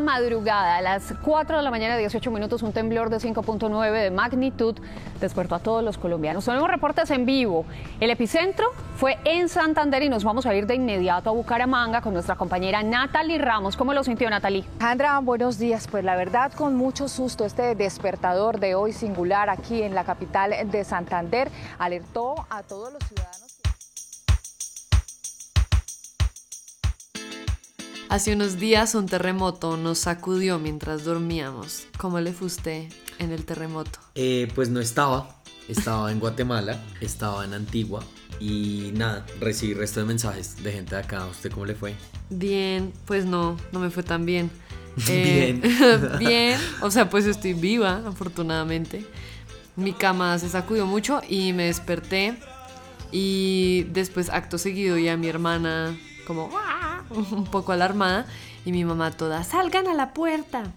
madrugada, a las 4 de la mañana, 18 minutos, un temblor de 5.9 de magnitud despertó a todos los colombianos. Tenemos reportes en vivo. El epicentro fue en Santander y nos vamos a ir de inmediato a Bucaramanga con nuestra compañera Natalie Ramos. ¿Cómo lo sintió Natalie? Andra, buenos días. Pues la verdad, con mucho susto, este despertador de hoy singular aquí en la capital de Santander alertó a todos los ciudadanos. Hace unos días un terremoto nos sacudió mientras dormíamos. ¿Cómo le fue usted en el terremoto? Eh, pues no estaba, estaba en Guatemala, estaba en Antigua y nada, recibí resto de mensajes de gente de acá. ¿Usted cómo le fue? Bien, pues no, no me fue tan bien. Bien. Eh, bien, o sea, pues estoy viva, afortunadamente. Mi cama se sacudió mucho y me desperté y después acto seguido ya mi hermana como un poco alarmada y mi mamá toda salgan a la puerta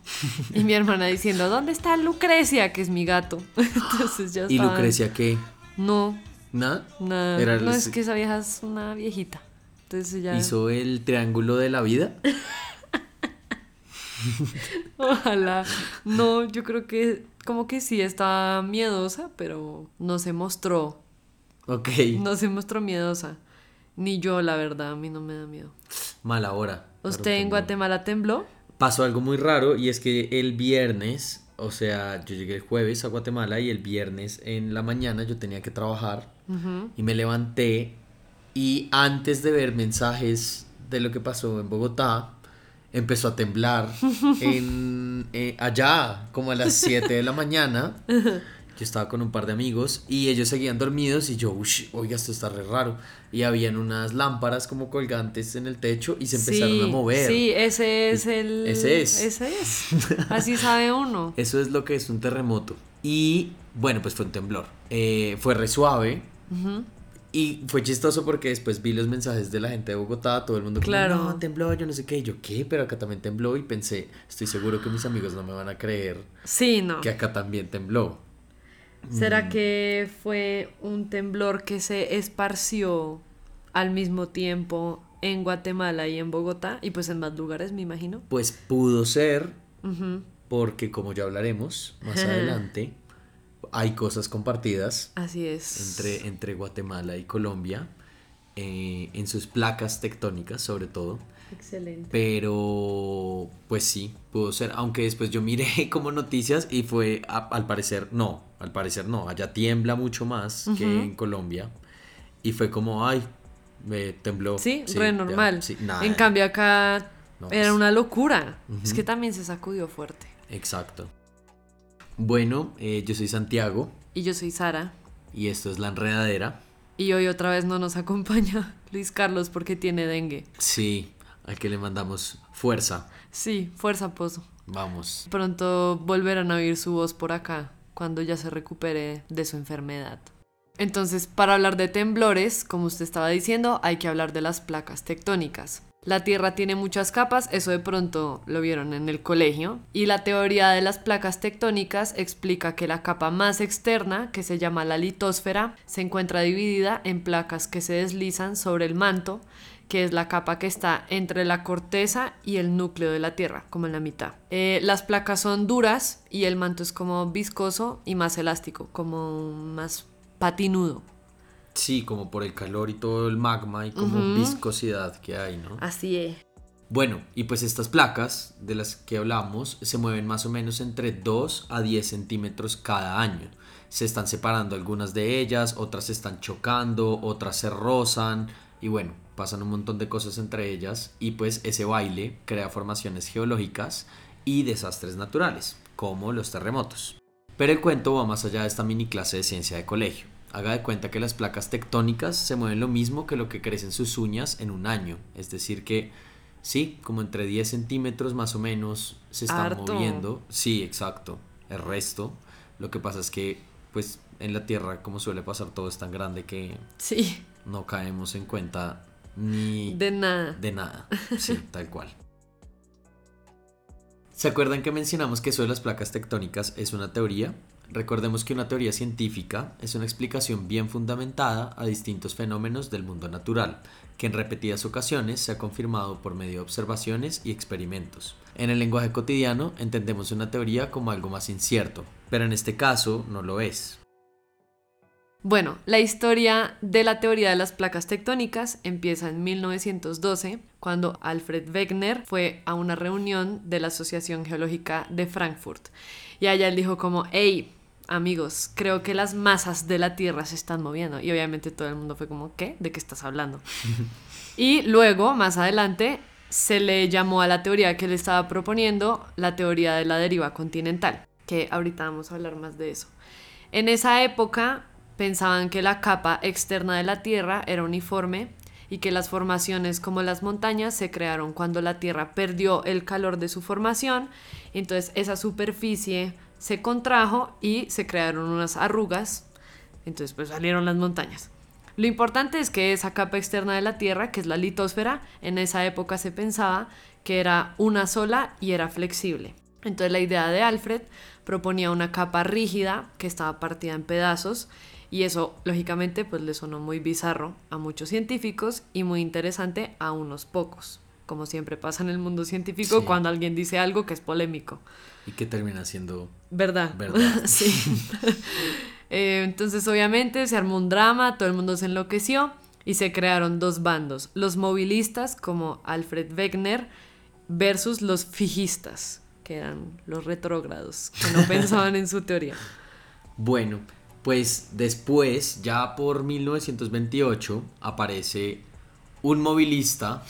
y mi hermana diciendo dónde está Lucrecia que es mi gato entonces ya ¿Y estaban- Lucrecia qué? no. ¿Nada? nada. Era no el- es que esa vieja es una viejita. Entonces ella ¿Hizo el triángulo de la vida? ojalá. No yo creo que como que sí está miedosa pero no se mostró. Ok, no se mostró miedosa ni yo la verdad a mí no me da miedo mala hora. ¿Usted en. Guatemala tembló? Pasó algo muy raro y es que el viernes, o sea, yo llegué el jueves a Guatemala y el viernes en la mañana yo tenía que trabajar y me levanté y antes de ver mensajes de lo que pasó en Bogotá, empezó a temblar en, eh, allá como a las 7 de la mañana. Yo estaba con un par de amigos y ellos seguían dormidos y yo, "Ush, oiga, esto está re raro. Y habían unas lámparas como colgantes en el techo y se empezaron a Sí, mover. Sí, ese es el. Ese es. Ese es. Así sabe uno. Eso es lo que es un terremoto. Y bueno, pues fue un temblor. Eh, fue re suave. Y fue chistoso porque después vi los mensajes de la gente de Bogotá, todo el mundo como, Claro. no, tembló, yo no sé qué. Y yo, ¿qué? Pero acá también tembló y pensé, estoy seguro que mis amigos no me van a creer Sí, no. que acá también tembló. ¿Será que fue un temblor que se esparció al mismo tiempo en Guatemala y en Bogotá? Y pues en más lugares, me imagino. Pues pudo ser, porque como ya hablaremos más adelante, hay cosas compartidas Así es. entre, entre Guatemala y Colombia, eh, en sus placas tectónicas sobre todo. Excelente. Pero, pues sí, pudo ser. Aunque después yo miré como noticias y fue, a- al parecer, no, al parecer no. Allá tiembla mucho más que en Colombia. Y fue como, ay, me tembló. Sí, re normal. sí, nada. en cambio acá No, era pues. una locura. Es que también se sacudió fuerte. Exacto. Bueno, eh, yo soy Santiago Y yo soy Sara. y esto es La Enredadera. Y hoy otra vez no nos acompaña Luis Carlos porque tiene dengue. Sí, al que le mandamos fuerza. Sí, fuerza pozo. Vamos. Pronto volverán a oír su voz por acá cuando ya se recupere de su enfermedad. Entonces, para hablar de temblores, como usted estaba diciendo, hay que hablar de las placas tectónicas. La Tierra tiene muchas capas, eso de pronto lo vieron en el colegio, y la teoría de las placas tectónicas explica que la capa más externa, que se llama la litosfera, se encuentra dividida en placas que se deslizan sobre el manto, que es la capa que está entre la corteza y el núcleo de la Tierra, como en la mitad. Eh, las placas son duras y el manto es como viscoso y más elástico, como más patinudo. Sí, como por el calor y todo el magma y como viscosidad que hay, ¿no? Así es. Bueno, y pues estas placas de las que hablamos se mueven más o menos entre 2 a 10 centímetros cada año. Se están separando algunas de ellas, otras se están chocando, otras se rozan y bueno, pasan un montón de cosas entre ellas y pues ese baile crea formaciones geológicas y desastres naturales, como los terremotos. Pero el cuento va más allá de esta mini clase de ciencia de colegio. Haga de cuenta que las placas tectónicas se mueven lo mismo que lo que crecen sus uñas en un año. Es decir, que sí, como entre 10 centímetros más o menos se están Harto. moviendo. Sí, exacto. El resto. Lo que pasa es que, pues, en la Tierra, como suele pasar, todo es tan grande que Sí, no caemos en cuenta ni de nada. de nada. Sí, tal cual. ¿Se acuerdan que mencionamos que eso de las placas tectónicas es una teoría? Recordemos que una teoría científica es una explicación bien fundamentada a distintos fenómenos del mundo natural, que en repetidas ocasiones se ha confirmado por medio de observaciones y experimentos. En el lenguaje cotidiano entendemos una teoría como algo más incierto, pero en este caso no lo es. Bueno, la historia de la teoría de las placas tectónicas empieza en 1912, cuando Alfred Wegener fue a una reunión de la Asociación Geológica de Frankfurt. Y allá él dijo como, hey, amigos, creo que las masas de la Tierra se están moviendo. Y obviamente todo el mundo fue como, ¿qué? ¿De qué estás hablando? y luego, más adelante, se le llamó a la teoría que él estaba proponiendo la teoría de la deriva continental, que ahorita vamos a hablar más de eso. En esa época pensaban que la capa externa de la Tierra era uniforme y que las formaciones como las montañas se crearon cuando la Tierra perdió el calor de su formación, entonces esa superficie se contrajo y se crearon unas arrugas, entonces pues salieron las montañas. Lo importante es que esa capa externa de la Tierra, que es la litosfera, en esa época se pensaba que era una sola y era flexible. Entonces la idea de Alfred proponía una capa rígida que estaba partida en pedazos y eso, lógicamente, pues le sonó muy bizarro a muchos científicos y muy interesante a unos pocos, como siempre pasa en el mundo científico cuando alguien dice algo que es polémico. Y que termina siendo... Verdad. Verdad. sí. Eh, entonces, obviamente, se armó un drama, todo el mundo se enloqueció y se crearon dos bandos, los movilistas como Alfred Wegener versus los fijistas, que eran los retrógrados, que no pensaban en su teoría. Bueno, pues después, ya por 1928, aparece un movilista,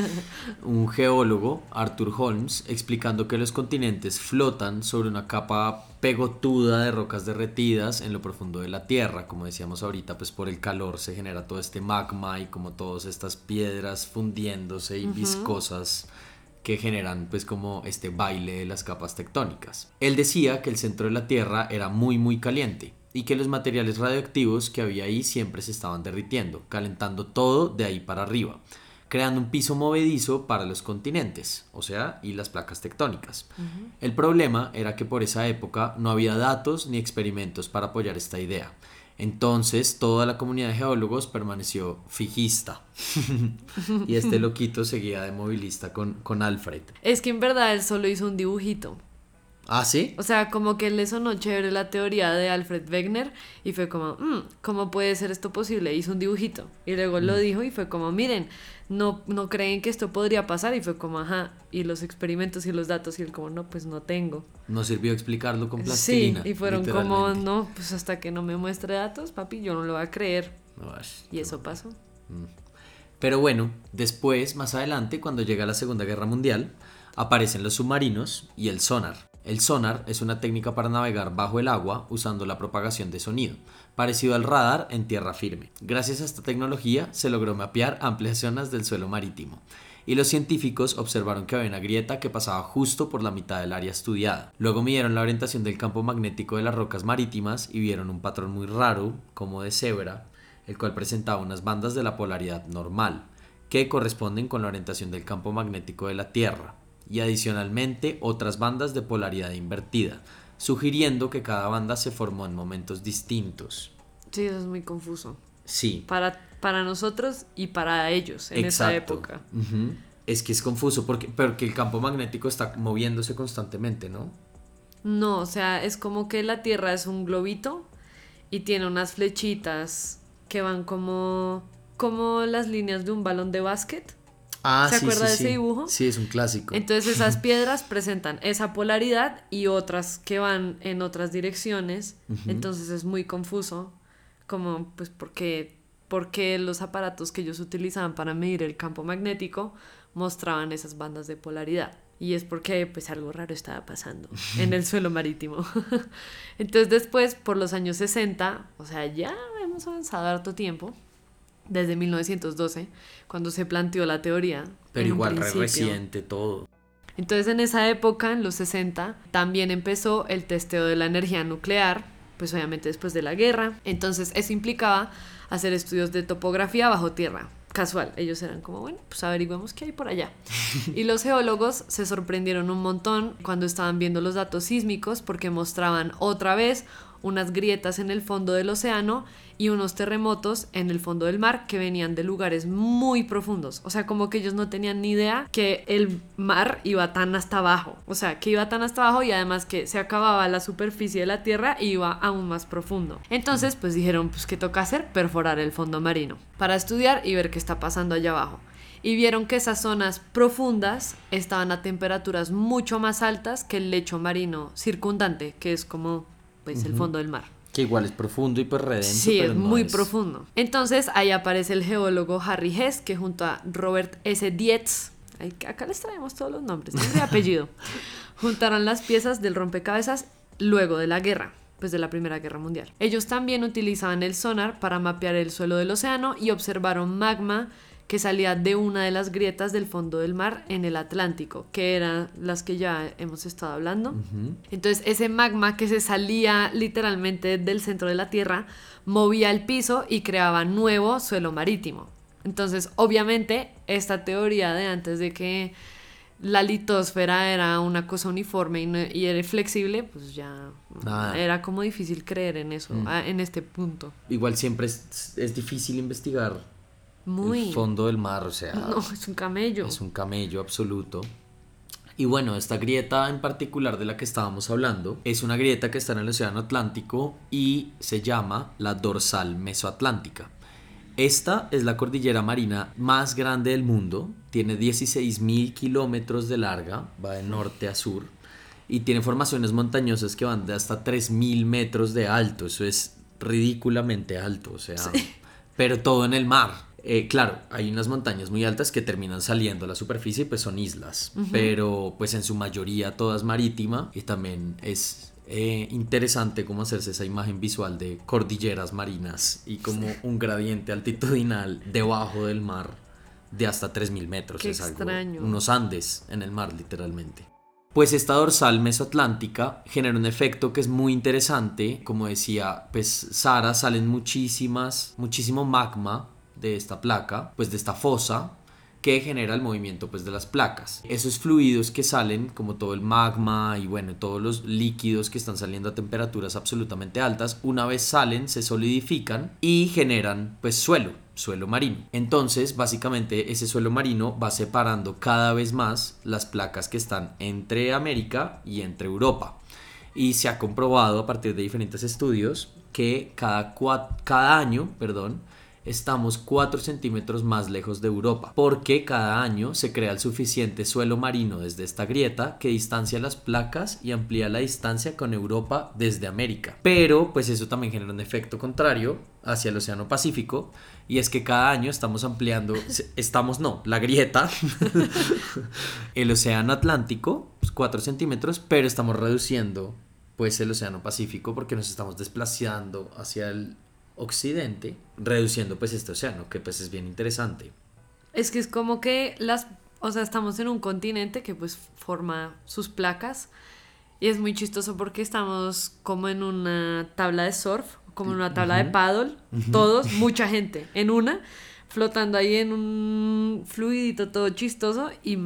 un geólogo, Arthur Holmes, explicando que los continentes flotan sobre una capa pegotuda de rocas derretidas en lo profundo de la Tierra. Como decíamos ahorita, pues por el calor se genera todo este magma y como todas estas piedras fundiéndose y viscosas que generan pues como este baile de las capas tectónicas. Él decía que el centro de la Tierra era muy muy caliente y que los materiales radioactivos que había ahí siempre se estaban derritiendo, calentando todo de ahí para arriba, creando un piso movedizo para los continentes, o sea, y las placas tectónicas. El problema era que por esa época no había datos ni experimentos para apoyar esta idea. Entonces toda la comunidad de geólogos permaneció fijista. y este loquito seguía de movilista con, con Alfred. Es que en verdad él solo hizo un dibujito. ¿Ah, sí? O sea, como que le sonó chévere la teoría de Alfred Wegener y fue como, mm, ¿cómo puede ser esto posible? Hizo un dibujito y luego lo mm. dijo y fue como, miren, no, no creen que esto podría pasar y fue como, ajá, y los experimentos y los datos y él como, no, pues no tengo. No sirvió explicarlo con plastilina. Sí, y fueron como, no, pues hasta que no me muestre datos, papi, yo no lo voy a creer. y eso pasó. Mm. Pero bueno, después, más adelante, cuando llega la Segunda Guerra Mundial, aparecen los submarinos y el sonar. El sonar es una técnica para navegar bajo el agua usando la propagación de sonido, parecido al radar en tierra firme. Gracias a esta tecnología se logró mapear amplias zonas del suelo marítimo, y los científicos observaron que había una grieta que pasaba justo por la mitad del área estudiada. Luego midieron la orientación del campo magnético de las rocas marítimas y vieron un patrón muy raro, como de cebra, el cual presentaba unas bandas de la polaridad normal, que corresponden con la orientación del campo magnético de la Tierra y adicionalmente otras bandas de polaridad invertida, sugiriendo que cada banda se formó en momentos distintos. Sí, eso es muy confuso. Sí. Para, para nosotros y para ellos en esa época. Es que es confuso porque, porque el campo magnético está moviéndose constantemente, ¿no? No, o sea, es como que la Tierra es un globito y tiene unas flechitas que van como, como las líneas de un balón de básquet. Ah, ¿Se acuerda de ese dibujo? Sí, es un clásico. Entonces esas piedras presentan esa polaridad y otras que van en otras direcciones. Entonces es muy confuso, como pues porque, porque los aparatos que ellos utilizaban para medir el campo magnético mostraban esas bandas de polaridad. Y es porque pues algo raro estaba pasando en el suelo marítimo. Entonces después, por los años 60, o sea, ya hemos avanzado harto tiempo, desde 1912, cuando se planteó la teoría. Pero igual reciente todo. Entonces en esa época, en los 60, también empezó el testeo de la energía nuclear, pues obviamente después de la guerra. Entonces eso implicaba hacer estudios de topografía bajo tierra, casual. Ellos eran como, bueno, pues averigüemos qué hay por allá. y los geólogos se sorprendieron un montón cuando estaban viendo los datos sísmicos porque mostraban otra vez unas grietas en el fondo del océano y unos terremotos en el fondo del mar que venían de lugares muy profundos. O sea, como que ellos no tenían ni idea que el mar iba tan hasta abajo. O sea, que iba tan hasta abajo y además que se acababa la superficie de la tierra y iba aún más profundo. Entonces, pues dijeron, pues, ¿qué toca hacer? Perforar el fondo marino para estudiar y ver qué está pasando allá abajo y vieron que esas zonas profundas estaban a temperaturas mucho más altas que el lecho marino circundante, que es como pues el fondo del mar. Que igual es profundo y pues redenso. Sí, es muy profundo. Entonces ahí aparece el geólogo Harry Hess, que junto a Robert S. Dietz, acá les traemos todos los nombres, nombre y apellido, juntaron las piezas del rompecabezas luego de la guerra pues de la Primera Guerra Mundial. Ellos también utilizaban el sonar para mapear el suelo del océano y observaron magma que salía de una de las grietas del fondo del mar en el Atlántico, que eran las que ya hemos estado hablando. Entonces ese magma que se salía literalmente del centro de la Tierra movía el piso y creaba nuevo suelo marítimo. Entonces obviamente esta teoría de antes de que la litosfera era una cosa uniforme y, era flexible, pues ya era como difícil creer en eso, mm. en este punto. Igual siempre es, es difícil investigar muy. El fondo del mar, o sea. No, es un camello. Es un camello absoluto. Y bueno, esta grieta en particular de la que estábamos hablando es una grieta que está en el Océano Atlántico y se llama la dorsal mesoatlántica. Esta es la cordillera marina más grande del mundo, tiene 16.000 kilómetros de larga, va de norte a sur y tiene formaciones montañosas que van de hasta 3.000 metros de alto, eso es ridículamente alto, o sea, pero todo en el mar. Eh, claro, hay unas montañas muy altas que terminan saliendo a la superficie, pues son islas, pero pues en su mayoría todas marítima y también es eh, interesante cómo hacerse esa imagen visual de cordilleras marinas y como un gradiente altitudinal debajo del mar de hasta 3.000 metros. Qué extraño. unos Andes en el mar literalmente. Pues esta dorsal mesoatlántica genera un efecto que es muy interesante. Como decía, pues Sara salen muchísimas, muchísimo magma de esta placa, pues de esta fosa que genera el movimiento pues de las placas. Esos fluidos que salen, como todo el magma y bueno, todos los líquidos que están saliendo a temperaturas absolutamente altas, una vez salen se solidifican y generan pues suelo, suelo marino. Entonces, básicamente ese suelo marino va separando cada vez más las placas que están entre América y entre Europa. Y se ha comprobado a partir de diferentes estudios que cada, cada año, perdón, estamos 4 centímetros más lejos de Europa, porque cada año se crea el suficiente suelo marino desde esta grieta que distancia las placas y amplía la distancia con Europa desde América. Pero pues eso también genera un efecto contrario hacia el Océano Pacífico y es que cada año estamos ampliando, estamos no, la grieta, el Océano Atlántico, 4 pues, centímetros, pero estamos reduciendo pues el Océano Pacífico porque nos estamos desplazando hacia el occidente, reduciendo pues este océano, que pues es bien interesante. Es que es como que las, o sea, estamos en un continente que pues forma sus placas y es muy chistoso porque estamos como en una tabla de surf, como en una tabla de paddle, todos, mucha gente, en una, flotando ahí en un fluidito todo chistoso y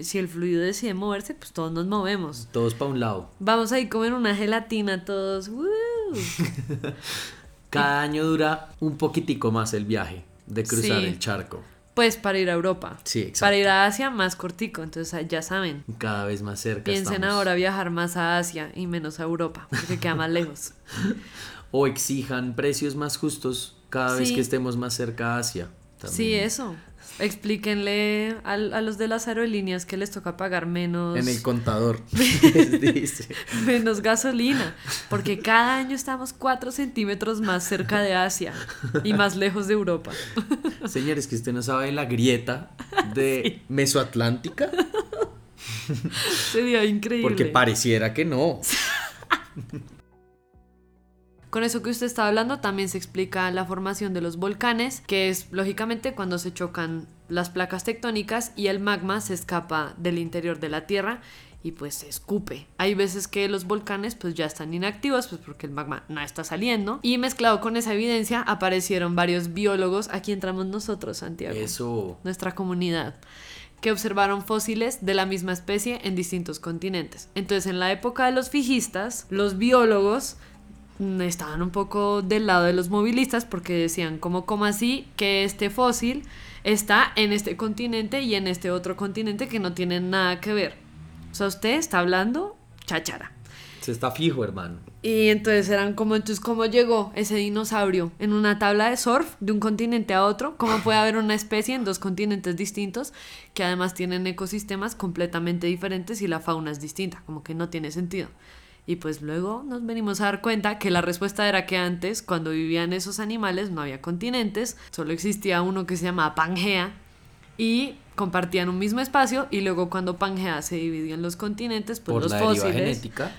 si el fluido decide moverse, pues todos nos movemos. Todos para un lado. Vamos ahí como en una gelatina todos. Cada año dura un poquitico más el viaje de cruzar el charco. Pues para ir a Europa. Sí, exacto. Para ir a Asia más cortico, entonces ya saben. Cada vez más cerca. Piensen ahora viajar más a Asia y menos a Europa, porque queda más lejos. o exijan precios más justos cada vez que estemos más cerca a Asia. Sí, eso. Explíquenle a, los de las aerolíneas que les toca pagar menos. En el contador. menos gasolina. Porque cada año estamos 4 centímetros más cerca de Asia y más lejos de Europa. Señores, que usted no sabe la grieta de Mesoatlántica. Sería increíble. Porque pareciera que no. Con eso que usted está hablando también se explica la formación de los volcanes, que es lógicamente cuando se chocan las placas tectónicas y el magma se escapa del interior de la Tierra y pues se escupe. Hay veces que los volcanes pues ya están inactivos pues porque el magma no está saliendo y mezclado con esa evidencia aparecieron varios biólogos, aquí entramos nosotros Santiago, Eso. nuestra comunidad que observaron fósiles de la misma especie en distintos continentes. Entonces, en la época de los fijistas, los biólogos estaban un poco del lado de los movilistas porque decían, como, como así que este fósil está en este continente y en este otro continente que no tienen nada que ver? O sea, usted está hablando cháchara. Se está fijo, hermano. Y entonces eran como, entonces, ¿cómo llegó ese dinosaurio en una tabla de surf de un continente a otro? ¿Cómo puede haber una especie en dos continentes distintos que además tienen ecosistemas completamente diferentes y la fauna es distinta? Como que no tiene sentido. Y pues luego nos venimos a dar cuenta que la respuesta era que antes, cuando vivían esos animales, no había continentes, solo existía uno que se llamaba Pangea y compartían un mismo espacio y luego cuando Pangea se dividió en los continentes, pues Por los la deriva fósiles genética.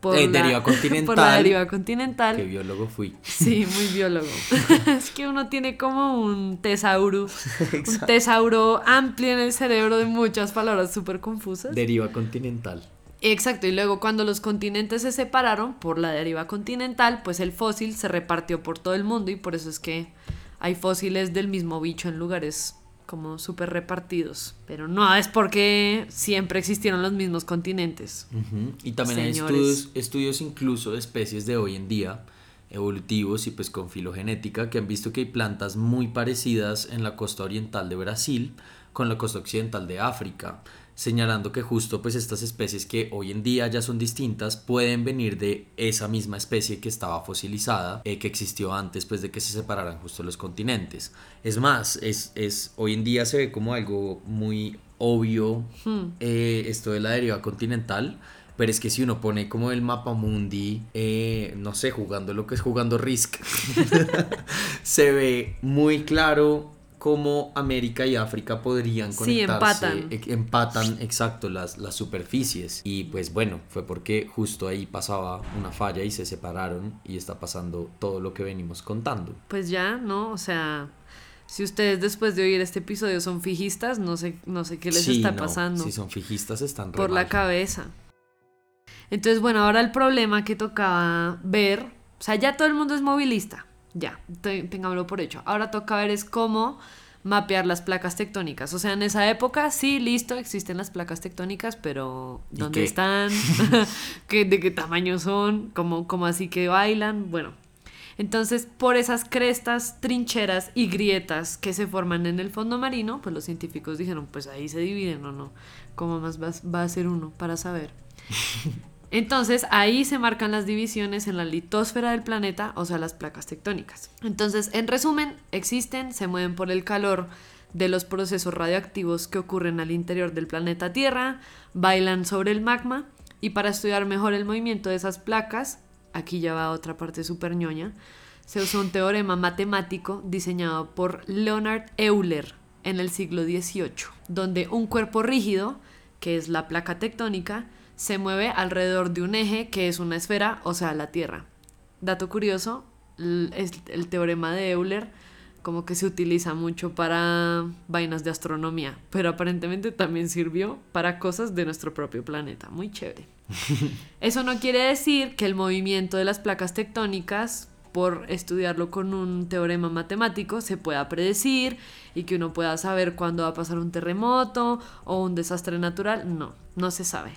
por Eh, la- deriva continental. por la deriva continental. Que biólogo fui. Sí, muy biólogo. es que uno tiene como un tesauro, un tesauro amplio en el cerebro de muchas palabras súper confusas. Deriva continental. Exacto, y luego cuando los continentes se separaron por la deriva continental, pues el fósil se repartió por todo el mundo y por eso es que hay fósiles del mismo bicho en lugares como súper repartidos. Pero no es porque siempre existieron los mismos continentes. Y también hay estudios, estudios incluso de especies de hoy en día, evolutivos y pues con filogenética, que han visto que hay plantas muy parecidas en la costa oriental de Brasil con la costa occidental de África, señalando que justo pues estas especies que hoy en día ya son distintas pueden venir de esa misma especie que estaba fosilizada, eh, que existió antes pues de que se separaran justo los continentes. Es más, es, es, hoy en día se ve como algo muy obvio eh, esto de la deriva continental. Pero es que si uno pone como el mapa mundi, eh, no sé, jugando lo que es jugando Risk, se ve muy claro cómo América y África podrían Sí, conectarse. empatan. e- empatan, exacto, las, las superficies. Y pues bueno, fue porque justo ahí pasaba una falla y se separaron y está pasando todo lo que venimos contando. Pues ya, ¿no? O sea, si ustedes después de oír este episodio son fijistas, no sé, no sé qué les Sí, está no, pasando Si son fijistas están por la mal. cabeza. Entonces, bueno, ahora el problema que tocaba ver, o sea, ya todo el mundo es movilista, ya, te- tengámoslo por hecho. Ahora toca ver es cómo mapear las placas tectónicas. O sea, en esa época, sí, listo, existen las placas tectónicas, pero ¿Y ¿dónde qué? están? ¿Qué- ¿De qué tamaño son? ¿Cómo, cómo así que bailan? Bueno, entonces, por esas crestas, trincheras y grietas que se forman en el fondo marino, pues los científicos dijeron, pues ahí se dividen o no. ¿Cómo más va, va a ser uno para saber? Entonces, ahí se marcan las divisiones en la litosfera del planeta, o sea, las placas tectónicas. Entonces, en resumen, existen, se mueven por el calor de los procesos radioactivos que ocurren al interior del planeta Tierra, bailan sobre el magma y para estudiar mejor el movimiento de esas placas, aquí ya va otra parte súper ñoña, se usó un teorema matemático diseñado por Leonard Euler en el siglo XVIII, donde un cuerpo rígido, que es la placa tectónica, se mueve alrededor de un eje que es una esfera, o sea, la Tierra. Dato curioso, l- es el teorema de Euler como que se utiliza mucho para vainas de astronomía, pero aparentemente también sirvió para cosas de nuestro propio planeta. Muy chévere. Eso no quiere decir que el movimiento de las placas tectónicas, por estudiarlo con un teorema matemático, se pueda predecir y que uno pueda saber cuándo va a pasar un terremoto o un desastre natural. No, no se sabe.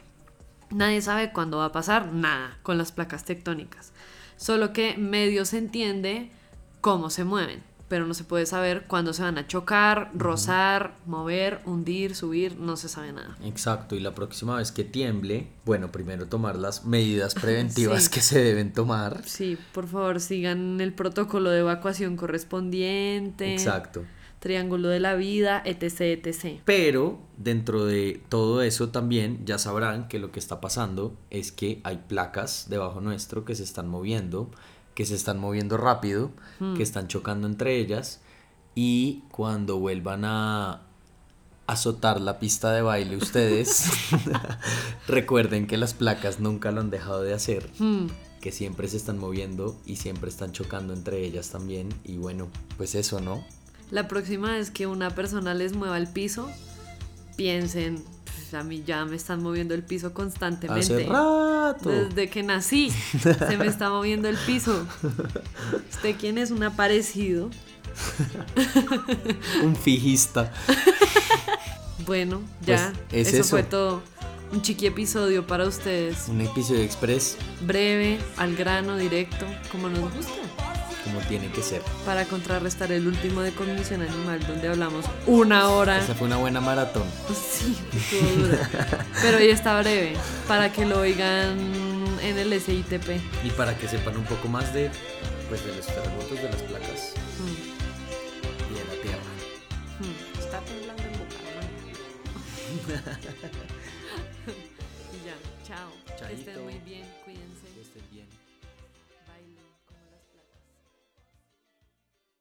Nadie sabe cuándo va a pasar nada con las placas tectónicas. Solo que medio se entiende cómo se mueven, pero no se puede saber cuándo se van a chocar, rozar, mover, hundir, subir, no se sabe nada. Exacto, y la próxima vez que tiemble, bueno, primero tomar las medidas preventivas Sí. que se deben tomar. Sí, por favor, sigan el protocolo de evacuación correspondiente. Exacto. Triángulo de la vida, etc, etc. Pero dentro de todo eso también ya sabrán que lo que está pasando es que hay placas debajo nuestro que se están moviendo, que se están moviendo rápido, que están chocando entre ellas y cuando vuelvan a azotar la pista de baile ustedes, recuerden que las placas nunca lo han dejado de hacer. Hmm, que siempre se están moviendo y siempre están chocando entre ellas también. Y bueno, pues eso, ¿no? La próxima vez que una persona les mueva el piso, piensen, a mí ya me están moviendo el piso constantemente. Hace rato. Desde que nací se me está moviendo el piso. ¿Usted quién es? Un aparecido. Un fijista. Bueno, ya. Pues, es eso, eso. fue todo. Un chiqui episodio para ustedes. Un episodio express Breve, al grano, directo, como nos gusta. Como tiene que ser. Para contrarrestar el último de Cognición Animal, donde hablamos una hora. Esa fue una buena maratón. Sí, dura. Pero hoy está breve, para que lo oigan en el SITP. Y para que sepan un poco más de, pues, de los terremotos, de las placas Mm, y de la tierra. mm. Está temblando en Bucaramanga. y ya, chao. Que Chaito. estén muy bien,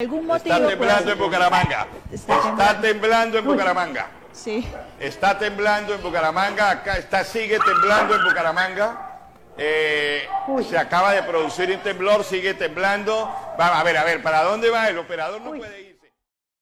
¿Algún motivo? Está temblando en Bucaramanga. Está Está temblando en Bucaramanga. Sí. Está temblando en Bucaramanga. Acá está, sigue temblando en Bucaramanga. Eh, se acaba de producir un temblor, sigue temblando. Va, a ver, a ver, ¿para dónde va? El operador no puede ir.